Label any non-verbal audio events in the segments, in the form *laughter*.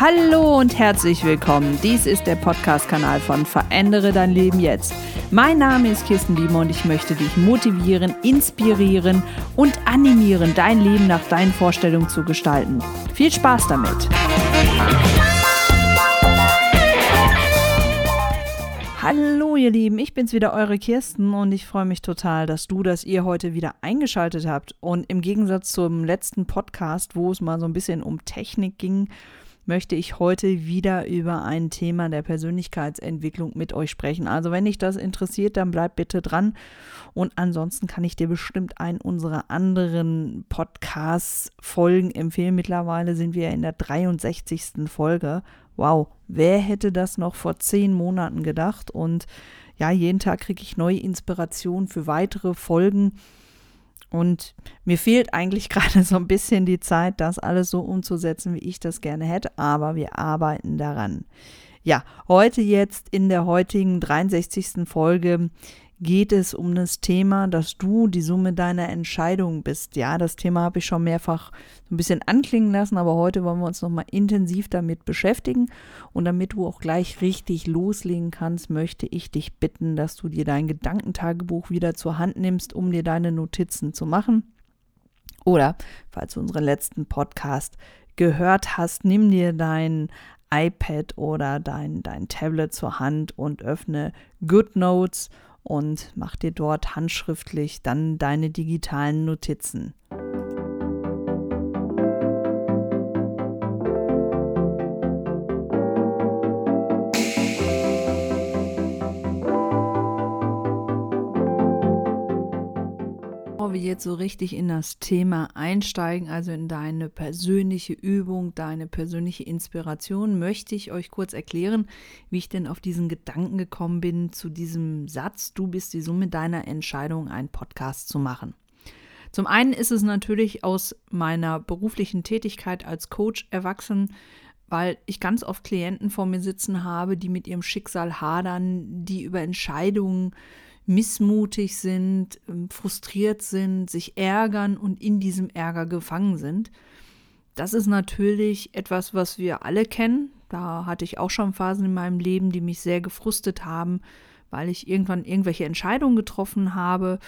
Hallo und herzlich willkommen. Dies ist der Podcast-Kanal von Verändere dein Leben jetzt. Mein Name ist Kirsten Biemer und ich möchte dich motivieren, inspirieren und animieren, dein Leben nach deinen Vorstellungen zu gestalten. Viel Spaß damit! Hallo ihr Lieben, ich bin's wieder, eure Kirsten und ich freue mich total, dass du, dass ihr heute wieder eingeschaltet habt. Und im Gegensatz zum letzten Podcast, wo es mal so ein bisschen um Technik ging, möchte ich heute wieder über ein Thema der Persönlichkeitsentwicklung mit euch sprechen. Also wenn dich das interessiert, dann bleib bitte dran. Und ansonsten kann ich dir bestimmt einen unserer anderen Podcast-Folgen empfehlen. Mittlerweile sind wir in der 63. Folge. Wow, wer hätte das noch vor zehn Monaten gedacht? Und ja, jeden Tag kriege ich neue Inspirationen für weitere Folgen. Und mir fehlt eigentlich *laughs* gerade so ein bisschen die Zeit, das alles so umzusetzen, wie ich das gerne hätte, aber wir arbeiten daran. Ja, heute jetzt in der heutigen 63. Folge geht es um das Thema, dass du die Summe deiner Entscheidungen bist. Ja, das Thema habe ich schon mehrfach ein bisschen anklingen lassen, aber heute wollen wir uns nochmal intensiv damit beschäftigen. Und damit du auch gleich richtig loslegen kannst, möchte ich dich bitten, dass du dir dein Gedankentagebuch wieder zur Hand nimmst, um dir deine Notizen zu machen. Oder, falls du unseren letzten Podcast gehört hast, nimm dir dein iPad oder dein, dein Tablet zur Hand und öffne GoodNotes und mach dir dort handschriftlich dann deine digitalen Notizen. Wir jetzt so richtig in das Thema einsteigen, also in deine persönliche Übung, deine persönliche Inspiration, möchte ich euch kurz erklären, wie ich denn auf diesen Gedanken gekommen bin, zu diesem Satz, du bist die Summe deiner Entscheidung, einen Podcast zu machen. Zum einen ist es natürlich aus meiner beruflichen Tätigkeit als Coach erwachsen, weil ich ganz oft Klienten vor mir sitzen habe, die mit ihrem Schicksal hadern, die über Entscheidungen missmutig sind, ähm, frustriert sind, sich ärgern und in diesem Ärger gefangen sind. Das ist natürlich etwas, was wir alle kennen. Da hatte ich auch schon Phasen in meinem Leben, die mich sehr gefrustet haben, weil ich irgendwann irgendwelche Entscheidungen getroffen habe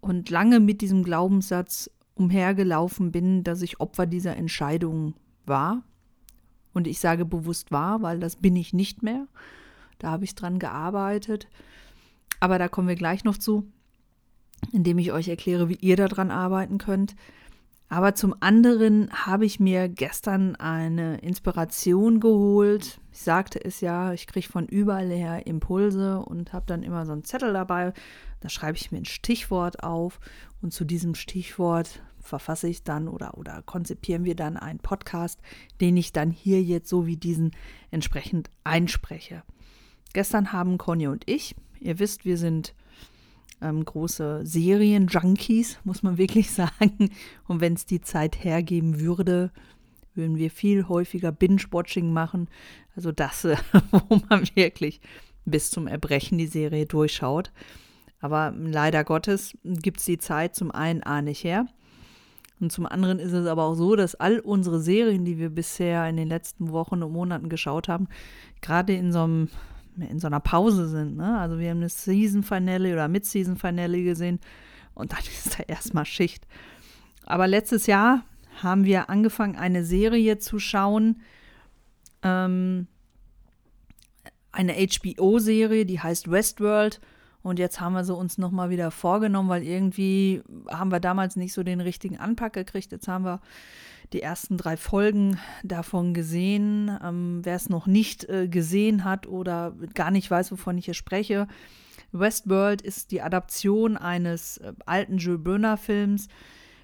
und lange mit diesem Glaubenssatz umhergelaufen bin, dass ich Opfer dieser Entscheidung war. Und ich sage bewusst war, weil das bin ich nicht mehr. Da habe ich dran gearbeitet. Aber da kommen wir gleich noch zu, indem ich euch erkläre, wie ihr daran arbeiten könnt. Aber zum anderen habe ich mir gestern eine Inspiration geholt. Ich sagte es ja, ich kriege von überall her Impulse und habe dann immer so einen Zettel dabei. Da schreibe ich mir ein Stichwort auf und zu diesem Stichwort verfasse ich dann oder, oder konzipieren wir dann einen Podcast, den ich dann hier jetzt so wie diesen entsprechend einspreche. Gestern haben Conny und ich Ihr wisst, wir sind ähm, große Serien-Junkies, *laughs* muss man wirklich sagen. Und wenn es die Zeit hergeben würde, würden wir viel häufiger Binge-Watching machen. Also das, *laughs* äh, wo man wirklich bis zum Erbrechen die Serie durchschaut. Aber leider Gottes gibt es die Zeit zum einen A nicht her. Und zum anderen ist es aber auch so, dass all unsere Serien, die wir bisher in den letzten Wochen und Monaten geschaut haben, gerade in so einem in so einer Pause sind. Ne? Also wir haben eine Season-Finale oder Mid-Season-Finale gesehen und dann *laughs* ist da erstmal Schicht. Aber letztes Jahr haben wir angefangen, eine Serie zu schauen, ähm, eine HBO-Serie, die heißt Westworld. Und jetzt haben wir sie uns nochmal wieder vorgenommen, weil irgendwie haben wir damals nicht so den richtigen Anpack gekriegt. Jetzt haben wir die ersten drei Folgen davon gesehen. Ähm, Wer es noch nicht äh, gesehen hat oder gar nicht weiß, wovon ich hier spreche, Westworld ist die Adaption eines äh, alten Jules Brunner-Films.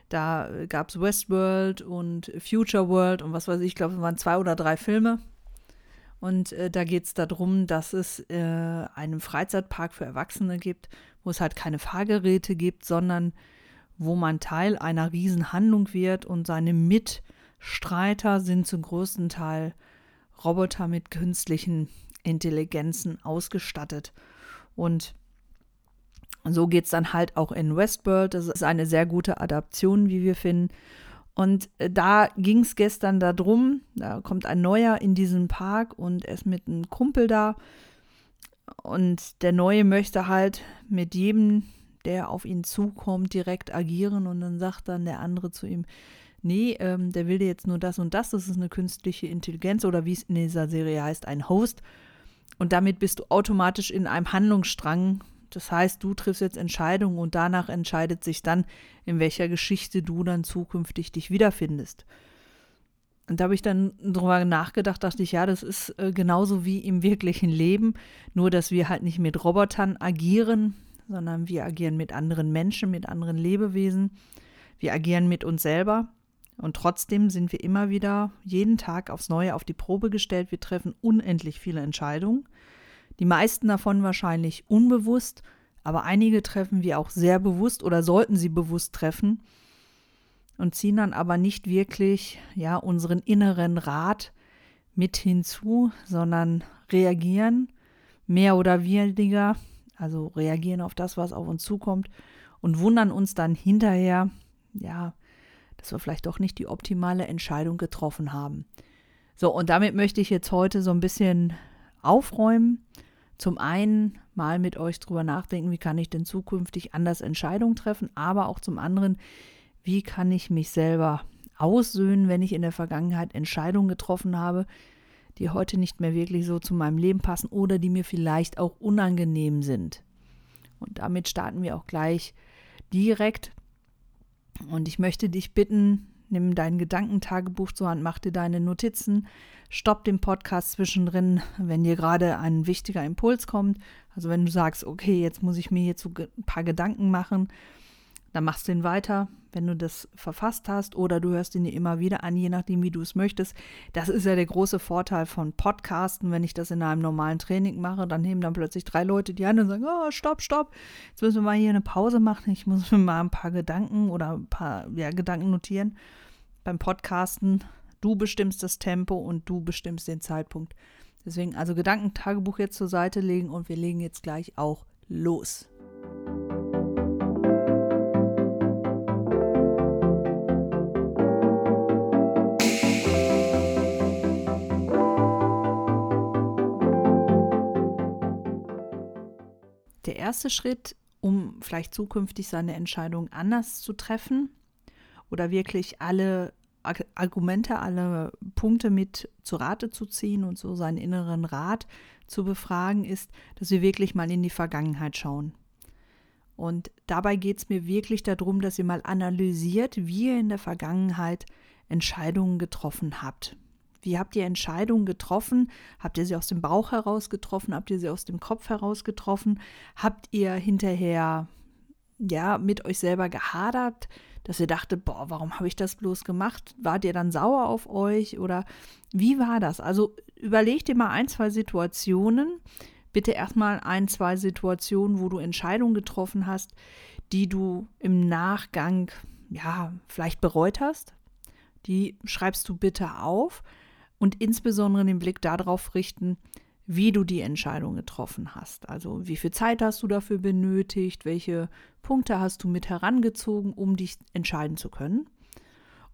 Da äh, gab es Westworld und Future World und was weiß ich, ich glaube, es waren zwei oder drei Filme. Und äh, da geht es darum, dass es äh, einen Freizeitpark für Erwachsene gibt, wo es halt keine Fahrgeräte gibt, sondern wo man Teil einer Riesenhandlung wird und seine Mitstreiter sind zum größten Teil Roboter mit künstlichen Intelligenzen ausgestattet. Und so geht es dann halt auch in Westworld. Das ist eine sehr gute Adaption, wie wir finden. Und äh, da ging es gestern darum, da kommt ein Neuer in diesen Park und er ist mit einem Kumpel da. Und der Neue möchte halt mit jedem, der auf ihn zukommt, direkt agieren. Und dann sagt dann der andere zu ihm, nee, ähm, der will dir jetzt nur das und das, das ist eine künstliche Intelligenz oder wie es in dieser Serie heißt, ein Host. Und damit bist du automatisch in einem Handlungsstrang. Das heißt, du triffst jetzt Entscheidungen und danach entscheidet sich dann, in welcher Geschichte du dann zukünftig dich wiederfindest. Und da habe ich dann drüber nachgedacht, dachte ich, ja, das ist äh, genauso wie im wirklichen Leben, nur dass wir halt nicht mit Robotern agieren, sondern wir agieren mit anderen Menschen, mit anderen Lebewesen. Wir agieren mit uns selber. Und trotzdem sind wir immer wieder jeden Tag aufs Neue auf die Probe gestellt. Wir treffen unendlich viele Entscheidungen. Die meisten davon wahrscheinlich unbewusst, aber einige treffen wir auch sehr bewusst oder sollten sie bewusst treffen und ziehen dann aber nicht wirklich ja unseren inneren Rat mit hinzu, sondern reagieren mehr oder weniger, also reagieren auf das, was auf uns zukommt und wundern uns dann hinterher, ja, dass wir vielleicht doch nicht die optimale Entscheidung getroffen haben. So, und damit möchte ich jetzt heute so ein bisschen aufräumen. Zum einen mal mit euch drüber nachdenken, wie kann ich denn zukünftig anders Entscheidungen treffen, aber auch zum anderen, wie kann ich mich selber aussöhnen, wenn ich in der Vergangenheit Entscheidungen getroffen habe, die heute nicht mehr wirklich so zu meinem Leben passen oder die mir vielleicht auch unangenehm sind. Und damit starten wir auch gleich direkt und ich möchte dich bitten, nimm dein Gedankentagebuch zur Hand, mach dir deine Notizen, stopp den Podcast zwischendrin, wenn dir gerade ein wichtiger Impuls kommt. Also wenn du sagst, okay, jetzt muss ich mir so ein paar Gedanken machen, dann machst du ihn weiter wenn du das verfasst hast oder du hörst ihn dir immer wieder an, je nachdem, wie du es möchtest. Das ist ja der große Vorteil von Podcasten. Wenn ich das in einem normalen Training mache, dann nehmen dann plötzlich drei Leute die Hand und sagen, oh, stopp, stopp, jetzt müssen wir mal hier eine Pause machen. Ich muss mir mal ein paar Gedanken oder ein paar ja, Gedanken notieren. Beim Podcasten, du bestimmst das Tempo und du bestimmst den Zeitpunkt. Deswegen also Gedankentagebuch jetzt zur Seite legen und wir legen jetzt gleich auch los. Erste Schritt, um vielleicht zukünftig seine Entscheidung anders zu treffen oder wirklich alle Argumente, alle Punkte mit zu Rate zu ziehen und so seinen inneren Rat zu befragen, ist, dass wir wirklich mal in die Vergangenheit schauen. Und dabei geht es mir wirklich darum, dass ihr mal analysiert, wie ihr in der Vergangenheit Entscheidungen getroffen habt. Wie habt ihr Entscheidungen getroffen? Habt ihr sie aus dem Bauch heraus getroffen? Habt ihr sie aus dem Kopf heraus getroffen? Habt ihr hinterher ja mit euch selber gehadert, dass ihr dachtet, boah, warum habe ich das bloß gemacht? Wart ihr dann sauer auf euch oder wie war das? Also überleg dir mal ein, zwei Situationen. Bitte erstmal ein, zwei Situationen, wo du Entscheidungen getroffen hast, die du im Nachgang ja vielleicht bereut hast. Die schreibst du bitte auf und insbesondere den Blick darauf richten, wie du die Entscheidung getroffen hast. Also wie viel Zeit hast du dafür benötigt, welche Punkte hast du mit herangezogen, um dich entscheiden zu können.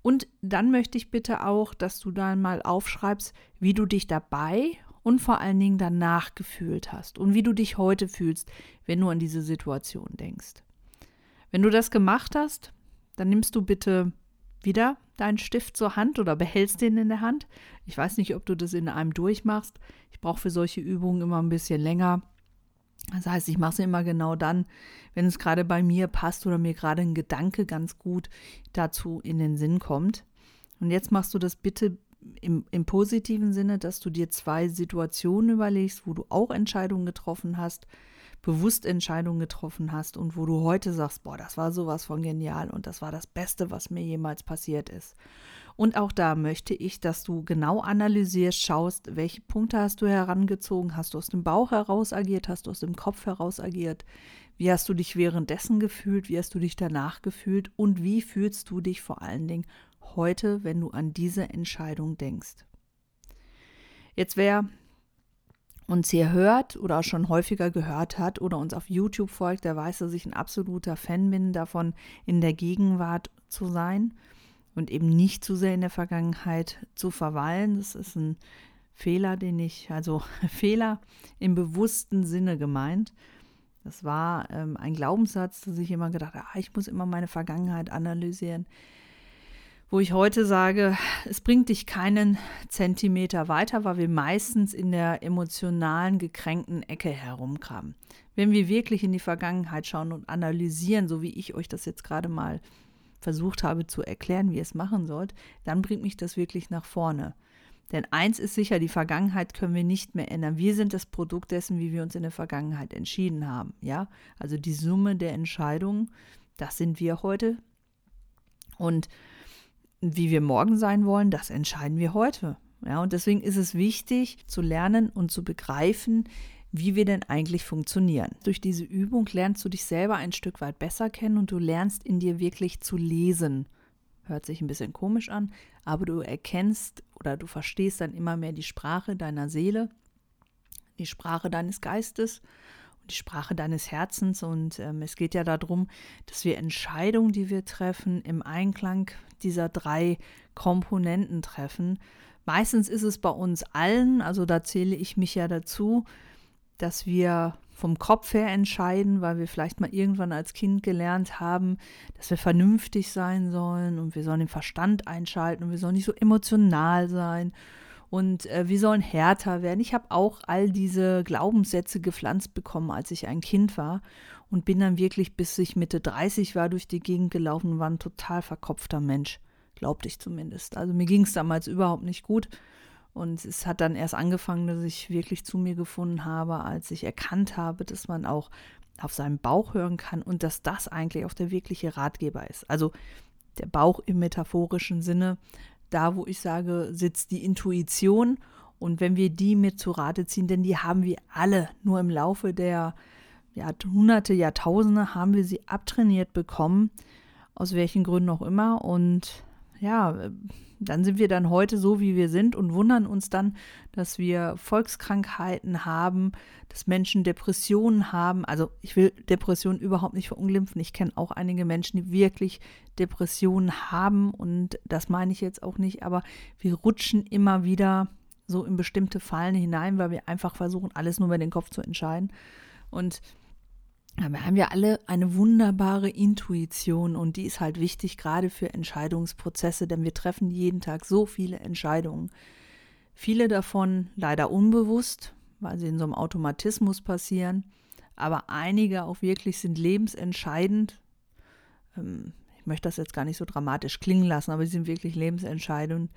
Und dann möchte ich bitte auch, dass du dann mal aufschreibst, wie du dich dabei und vor allen Dingen danach gefühlt hast und wie du dich heute fühlst, wenn du an diese Situation denkst. Wenn du das gemacht hast, dann nimmst du bitte wieder deinen Stift zur Hand oder behältst den in der Hand. Ich weiß nicht, ob du das in einem durchmachst. Ich brauche für solche Übungen immer ein bisschen länger. Das heißt, ich mache es immer genau dann, wenn es gerade bei mir passt oder mir gerade ein Gedanke ganz gut dazu in den Sinn kommt. Und jetzt machst du das bitte im, im positiven Sinne, dass du dir zwei Situationen überlegst, wo du auch Entscheidungen getroffen hast, bewusst Entscheidungen getroffen hast und wo du heute sagst, boah, das war sowas von genial und das war das Beste, was mir jemals passiert ist. Und auch da möchte ich, dass du genau analysierst, schaust, welche Punkte hast du herangezogen, hast du aus dem Bauch heraus agiert, hast du aus dem Kopf heraus agiert, wie hast du dich währenddessen gefühlt, wie hast du dich danach gefühlt und wie fühlst du dich vor allen Dingen heute, wenn du an diese Entscheidung denkst. Jetzt wäre uns hier hört oder schon häufiger gehört hat oder uns auf YouTube folgt, der weiß, dass ich ein absoluter Fan bin davon, in der Gegenwart zu sein. und eben nicht zu sehr in der Vergangenheit zu verweilen. Das ist ein Fehler, den ich, also *laughs* Fehler im bewussten Sinne gemeint. Das war ähm, ein Glaubenssatz, dass ich immer gedacht habe, ah, ich muss immer meine Vergangenheit analysieren. Wo ich heute sage, es bringt dich keinen Zentimeter weiter, weil wir meistens in der emotionalen, gekränkten Ecke herumkramen. Wenn wir wirklich in die Vergangenheit schauen und analysieren, so wie ich euch das jetzt gerade mal versucht habe zu erklären, wie ihr es machen sollt, dann bringt mich das wirklich nach vorne. Denn eins ist sicher, die Vergangenheit können wir nicht mehr ändern. Wir sind das Produkt dessen, wie wir uns in der Vergangenheit entschieden haben. Ja, also die Summe der Entscheidungen, das sind wir heute. Und wie wir morgen sein wollen, das entscheiden wir heute. Ja, und deswegen ist es wichtig zu lernen und zu begreifen, wie wir denn eigentlich funktionieren. Durch diese Übung lernst du dich selber ein Stück weit besser kennen und du lernst in dir wirklich zu lesen. Hört sich ein bisschen komisch an, aber du erkennst oder du verstehst dann immer mehr die Sprache deiner Seele, die Sprache deines Geistes die Sprache deines Herzens. Und ähm, es geht ja darum, dass wir Entscheidungen, die wir treffen, im Einklang dieser drei Komponenten treffen. Meistens ist es bei uns allen, also da zähle ich mich ja dazu, dass wir vom Kopf her entscheiden, weil wir vielleicht mal irgendwann als Kind gelernt haben, dass wir vernünftig sein sollen und wir sollen den Verstand einschalten und wir sollen nicht so emotional sein und äh, wir sollen härter werden. Ich habe auch all diese Glaubenssätze gepflanzt bekommen, als ich ein Kind war und bin dann wirklich, bis ich Mitte 30 war, durch die Gegend gelaufen und war ein total verkopfter Mensch, glaubte ich zumindest. Also mir ging es damals überhaupt nicht gut und es hat dann erst angefangen, dass ich wirklich zu mir gefunden habe, als ich erkannt habe, dass man auch auf seinen Bauch hören kann und dass das eigentlich auch der wirkliche Ratgeber ist. Also der Bauch im metaphorischen Sinne, da wo ich sage, sitzt die Intuition. Und wenn wir die mit zu Rate ziehen, denn die haben wir alle. Nur im Laufe der Jahrhunderte, Jahrtausende haben wir sie abtrainiert bekommen, aus welchen Gründen auch immer. Und ja, dann sind wir dann heute so, wie wir sind und wundern uns dann, dass wir Volkskrankheiten haben, dass Menschen Depressionen haben. Also ich will Depressionen überhaupt nicht verunglimpfen. Ich kenne auch einige Menschen, die wirklich Depressionen haben und das meine ich jetzt auch nicht, aber wir rutschen immer wieder so in bestimmte Fallen hinein, weil wir einfach versuchen, alles nur über den Kopf zu entscheiden. Und wir haben ja alle eine wunderbare Intuition und die ist halt wichtig, gerade für Entscheidungsprozesse, denn wir treffen jeden Tag so viele Entscheidungen. Viele davon leider unbewusst, weil sie in so einem Automatismus passieren, aber einige auch wirklich sind lebensentscheidend. Ähm, ich möchte das jetzt gar nicht so dramatisch klingen lassen, aber sie sind wirklich lebensentscheidend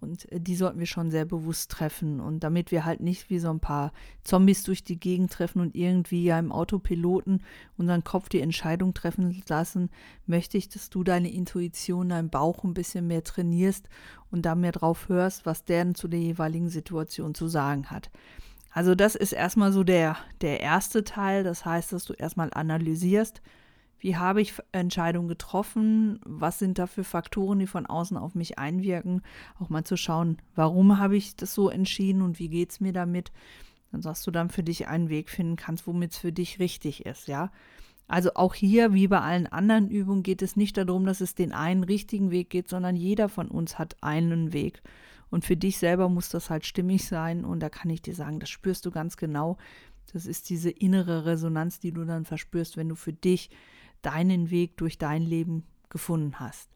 und äh, die sollten wir schon sehr bewusst treffen. Und damit wir halt nicht wie so ein paar Zombies durch die Gegend treffen und irgendwie ja im Autopiloten unseren Kopf die Entscheidung treffen lassen, möchte ich, dass du deine Intuition, deinen Bauch ein bisschen mehr trainierst und da mehr drauf hörst, was der zu der jeweiligen Situation zu sagen hat. Also das ist erstmal so der, der erste Teil. Das heißt, dass du erstmal analysierst, wie habe ich Entscheidungen getroffen? Was sind da für Faktoren, die von außen auf mich einwirken? Auch mal zu schauen, warum habe ich das so entschieden und wie geht es mir damit? Dann sagst du dann für dich einen Weg finden kannst, womit es für dich richtig ist, ja. Also auch hier, wie bei allen anderen Übungen, geht es nicht darum, dass es den einen richtigen Weg geht, sondern jeder von uns hat einen Weg. Und für dich selber muss das halt stimmig sein. Und da kann ich dir sagen, das spürst du ganz genau. Das ist diese innere Resonanz, die du dann verspürst, wenn du für dich deinen Weg durch dein Leben gefunden hast.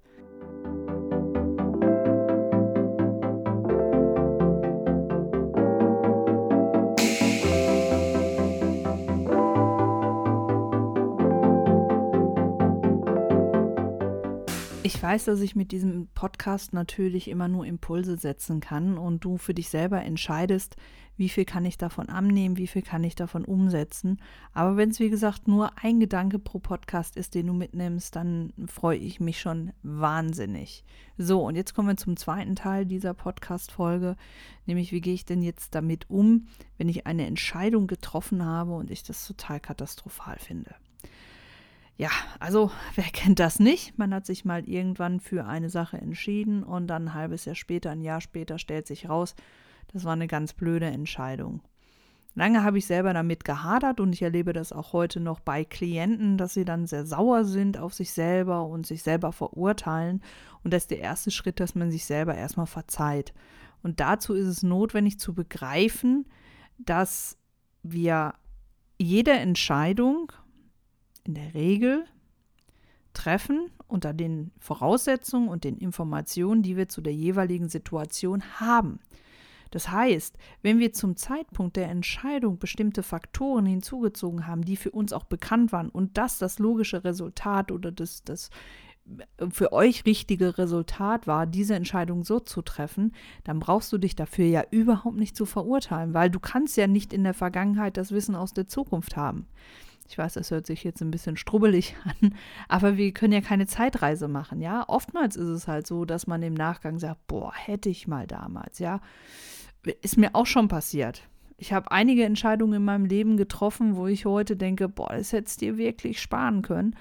Ich weiß, dass ich mit diesem Podcast natürlich immer nur Impulse setzen kann und du für dich selber entscheidest, wie viel kann ich davon annehmen, wie viel kann ich davon umsetzen. Aber wenn es, wie gesagt, nur ein Gedanke pro Podcast ist, den du mitnimmst, dann freue ich mich schon wahnsinnig. So, und jetzt kommen wir zum zweiten Teil dieser Podcast-Folge, nämlich wie gehe ich denn jetzt damit um, wenn ich eine Entscheidung getroffen habe und ich das total katastrophal finde. Ja, also wer kennt das nicht? Man hat sich mal irgendwann für eine Sache entschieden und dann ein halbes Jahr später, ein Jahr später stellt sich raus, das war eine ganz blöde Entscheidung. Lange habe ich selber damit gehadert und ich erlebe das auch heute noch bei Klienten, dass sie dann sehr sauer sind auf sich selber und sich selber verurteilen. Und das ist der erste Schritt, dass man sich selber erstmal verzeiht. Und dazu ist es notwendig zu begreifen, dass wir jede Entscheidung in der Regel treffen unter den Voraussetzungen und den Informationen, die wir zu der jeweiligen Situation haben. Das heißt, wenn wir zum Zeitpunkt der Entscheidung bestimmte Faktoren hinzugezogen haben, die für uns auch bekannt waren und das das logische Resultat oder das, das für euch richtige Resultat war, diese Entscheidung so zu treffen, dann brauchst du dich dafür ja überhaupt nicht zu verurteilen, weil du kannst ja nicht in der Vergangenheit das Wissen aus der Zukunft haben. Ich weiß, das hört sich jetzt ein bisschen strubbelig *laughs* an, aber wir können ja keine Zeitreise machen, ja. Oftmals ist es halt so, dass man im Nachgang sagt, boah, hätte ich mal damals, ja. Ist mir auch schon passiert. Ich habe einige Entscheidungen in meinem Leben getroffen, wo ich heute denke, boah, das hättest du dir wirklich sparen können.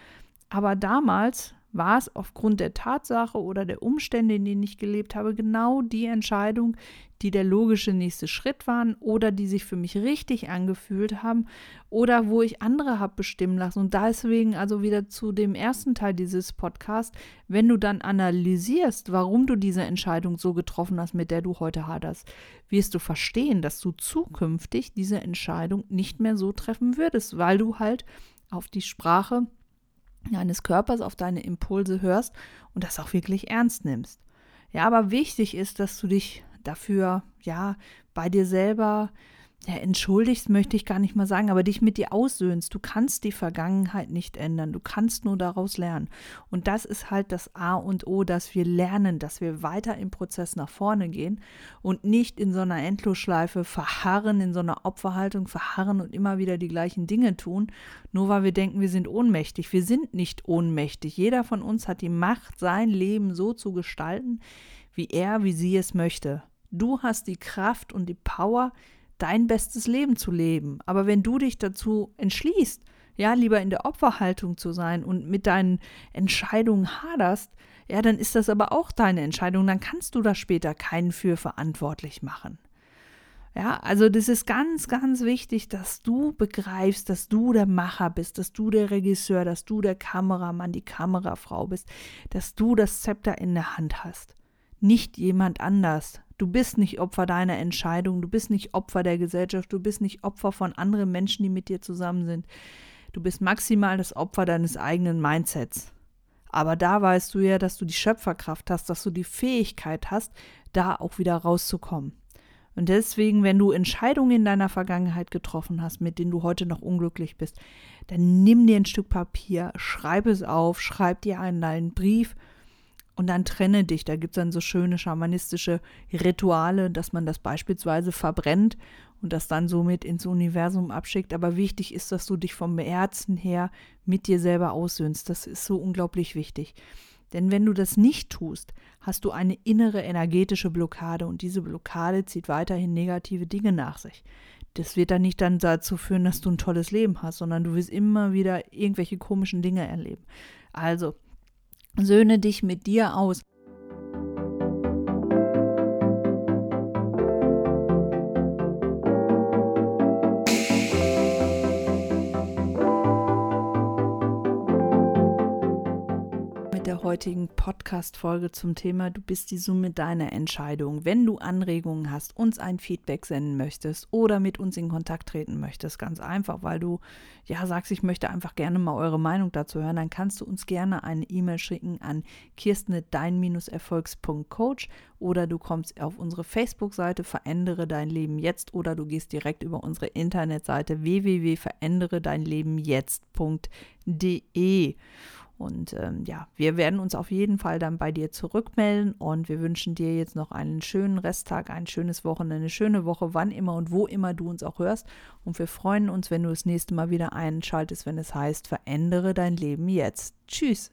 Aber damals war es aufgrund der Tatsache oder der Umstände, in denen ich gelebt habe, genau die Entscheidung, die der logische nächste Schritt waren oder die sich für mich richtig angefühlt haben oder wo ich andere habe bestimmen lassen. Und deswegen also wieder zu dem ersten Teil dieses Podcasts, wenn du dann analysierst, warum du diese Entscheidung so getroffen hast, mit der du heute haderst, wirst du verstehen, dass du zukünftig diese Entscheidung nicht mehr so treffen würdest, weil du halt auf die Sprache deines Körpers, auf deine Impulse hörst und das auch wirklich ernst nimmst. Ja, aber wichtig ist, dass du dich dafür, ja, bei dir selber ja, entschuldigst, möchte ich gar nicht mal sagen, aber dich mit dir aussöhnst. Du kannst die Vergangenheit nicht ändern. Du kannst nur daraus lernen. Und das ist halt das A und O, dass wir lernen, dass wir weiter im Prozess nach vorne gehen und nicht in so einer Endlosschleife verharren, in so einer Opferhaltung verharren und immer wieder die gleichen Dinge tun, nur weil wir denken, wir sind ohnmächtig. Wir sind nicht ohnmächtig. Jeder von uns hat die Macht, sein Leben so zu gestalten, wie er, wie sie es möchte. Du hast die Kraft und die Power, dein bestes Leben zu leben. Aber wenn du dich dazu entschließt, ja, lieber in der Opferhaltung zu sein und mit deinen Entscheidungen haderst, ja, dann ist das aber auch deine Entscheidung. Dann kannst du da später keinen für verantwortlich machen. Ja, also das ist ganz, ganz wichtig, dass du begreifst, dass du der Macher bist, dass du der Regisseur, dass du der Kameramann, die Kamerafrau bist, dass du das Zepter in der Hand hast. Nicht jemand anders. Du bist nicht Opfer deiner Entscheidung, du bist nicht Opfer der Gesellschaft, du bist nicht Opfer von anderen Menschen, die mit dir zusammen sind. Du bist maximal das Opfer deines eigenen Mindsets. Aber da weißt du ja, dass du die Schöpferkraft hast, dass du die Fähigkeit hast, da auch wieder rauszukommen. Und deswegen, wenn du Entscheidungen in deiner Vergangenheit getroffen hast, mit denen du heute noch unglücklich bist, dann nimm dir ein Stück Papier, schreib es auf, schreib dir einen deinen Brief und dann trenne dich. Da gibt es dann so schöne schamanistische Rituale, dass man das beispielsweise verbrennt und das dann somit ins Universum abschickt. Aber wichtig ist, dass du dich vom Herzen her mit dir selber aussöhnst. Das ist so unglaublich wichtig. Denn wenn du das nicht tust, hast du eine innere energetische Blockade und diese Blockade zieht weiterhin negative Dinge nach sich. Das wird dann nicht dann dazu führen, dass du ein tolles Leben hast, sondern du wirst immer wieder irgendwelche komischen Dinge erleben. Also, Söhne dich mit dir aus. Heutigen Podcast-Folge zum Thema Du bist die Summe deiner Entscheidungen. Wenn du Anregungen hast, uns ein Feedback senden möchtest oder mit uns in Kontakt treten möchtest, ganz einfach, weil du ja sagst, ich möchte einfach gerne mal eure Meinung dazu hören, dann kannst du uns gerne eine E-Mail schicken an kirstnedein-erfolgs.coach oder du kommst auf unsere Facebook-Seite Verändere dein Leben jetzt oder du gehst direkt über unsere Internetseite www.veränderedeinlebenjetzt.de. Und ähm, ja, wir werden uns auf jeden Fall dann bei dir zurückmelden und wir wünschen dir jetzt noch einen schönen Resttag, ein schönes Wochenende, eine schöne Woche, wann immer und wo immer du uns auch hörst. Und wir freuen uns, wenn du das nächste Mal wieder einschaltest, wenn es heißt, verändere dein Leben jetzt. Tschüss.